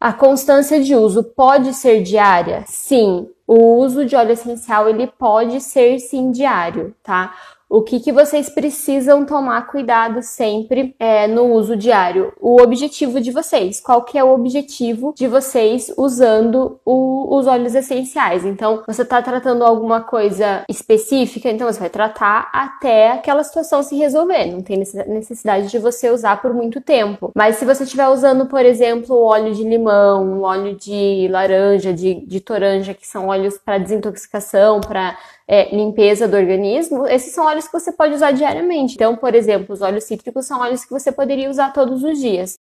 A constância de uso pode ser diária? Sim, o uso de óleo essencial ele pode ser sim diário, tá? O que, que vocês precisam tomar cuidado sempre é, no uso diário? O objetivo de vocês. Qual que é o objetivo de vocês usando o, os óleos essenciais? Então, você está tratando alguma coisa específica, então você vai tratar até aquela situação se resolver. Não tem necessidade de você usar por muito tempo. Mas se você estiver usando, por exemplo, óleo de limão, óleo de laranja, de, de toranja, que são óleos para desintoxicação, para é, limpeza do organismo, esses são óleos que você pode usar diariamente. Então, por exemplo, os óleos cítricos são óleos que você poderia usar todos os dias.